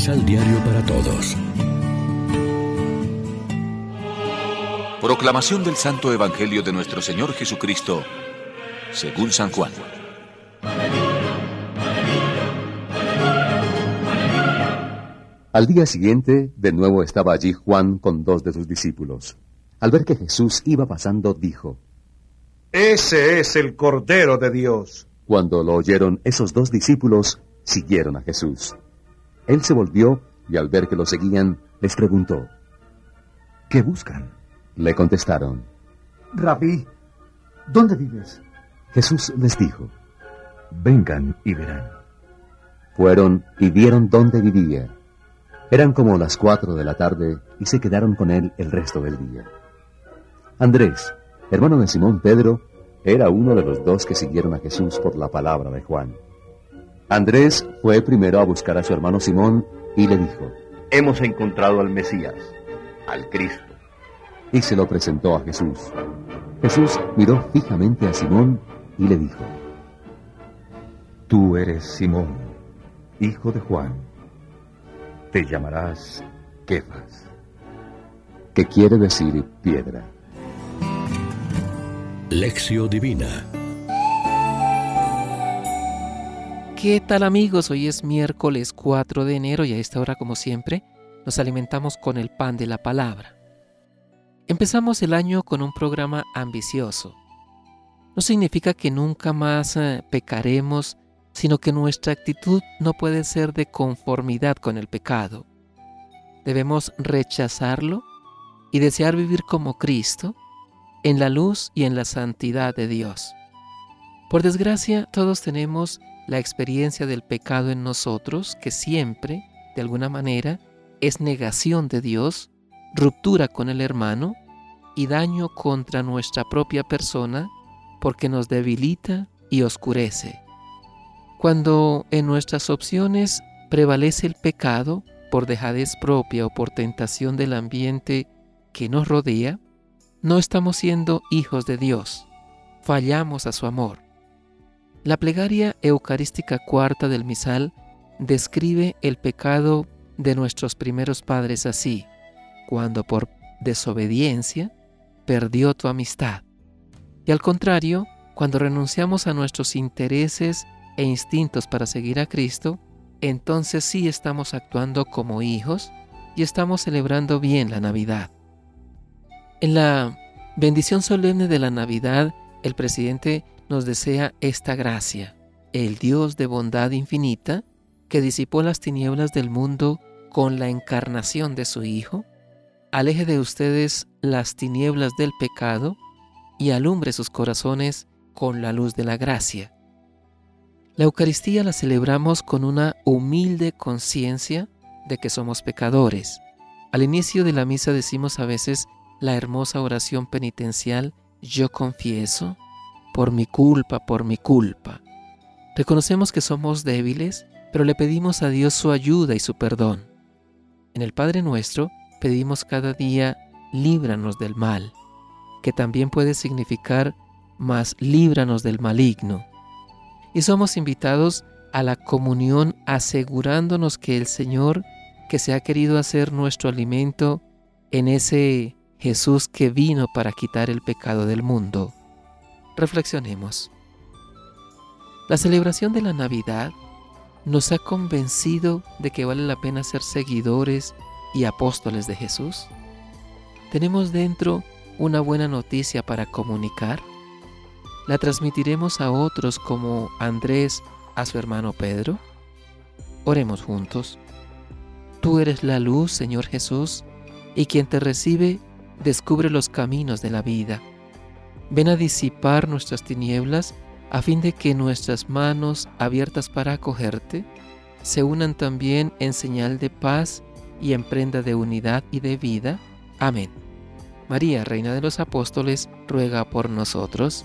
Misal Diario para Todos. Proclamación del Santo Evangelio de nuestro Señor Jesucristo, según San Juan. Al día siguiente, de nuevo estaba allí Juan con dos de sus discípulos. Al ver que Jesús iba pasando, dijo, Ese es el Cordero de Dios. Cuando lo oyeron, esos dos discípulos siguieron a Jesús. Él se volvió y al ver que lo seguían, les preguntó, ¿qué buscan? Le contestaron, Rabí, ¿dónde vives? Jesús les dijo, vengan y verán. Fueron y vieron dónde vivía. Eran como las cuatro de la tarde y se quedaron con él el resto del día. Andrés, hermano de Simón Pedro, era uno de los dos que siguieron a Jesús por la palabra de Juan. Andrés fue primero a buscar a su hermano Simón y le dijo, Hemos encontrado al Mesías, al Cristo. Y se lo presentó a Jesús. Jesús miró fijamente a Simón y le dijo, Tú eres Simón, hijo de Juan. Te llamarás Kefas. Que quiere decir piedra. Lección Divina ¿Qué tal amigos? Hoy es miércoles 4 de enero y a esta hora como siempre nos alimentamos con el pan de la palabra. Empezamos el año con un programa ambicioso. No significa que nunca más eh, pecaremos, sino que nuestra actitud no puede ser de conformidad con el pecado. Debemos rechazarlo y desear vivir como Cristo, en la luz y en la santidad de Dios. Por desgracia, todos tenemos la experiencia del pecado en nosotros, que siempre, de alguna manera, es negación de Dios, ruptura con el hermano y daño contra nuestra propia persona porque nos debilita y oscurece. Cuando en nuestras opciones prevalece el pecado por dejadez propia o por tentación del ambiente que nos rodea, no estamos siendo hijos de Dios, fallamos a su amor. La plegaria eucarística cuarta del misal describe el pecado de nuestros primeros padres así, cuando por desobediencia perdió tu amistad. Y al contrario, cuando renunciamos a nuestros intereses e instintos para seguir a Cristo, entonces sí estamos actuando como hijos y estamos celebrando bien la Navidad. En la bendición solemne de la Navidad, el presidente nos desea esta gracia. El Dios de bondad infinita, que disipó las tinieblas del mundo con la encarnación de su Hijo, aleje de ustedes las tinieblas del pecado y alumbre sus corazones con la luz de la gracia. La Eucaristía la celebramos con una humilde conciencia de que somos pecadores. Al inicio de la misa decimos a veces la hermosa oración penitencial, yo confieso, por mi culpa, por mi culpa. Reconocemos que somos débiles, pero le pedimos a Dios su ayuda y su perdón. En el Padre nuestro pedimos cada día, líbranos del mal, que también puede significar más líbranos del maligno. Y somos invitados a la comunión asegurándonos que el Señor, que se ha querido hacer nuestro alimento en ese Jesús que vino para quitar el pecado del mundo. Reflexionemos. La celebración de la Navidad nos ha convencido de que vale la pena ser seguidores y apóstoles de Jesús. ¿Tenemos dentro una buena noticia para comunicar? ¿La transmitiremos a otros como Andrés a su hermano Pedro? Oremos juntos. Tú eres la luz, Señor Jesús, y quien te recibe descubre los caminos de la vida. Ven a disipar nuestras tinieblas a fin de que nuestras manos abiertas para acogerte se unan también en señal de paz y en prenda de unidad y de vida. Amén. María, Reina de los Apóstoles, ruega por nosotros.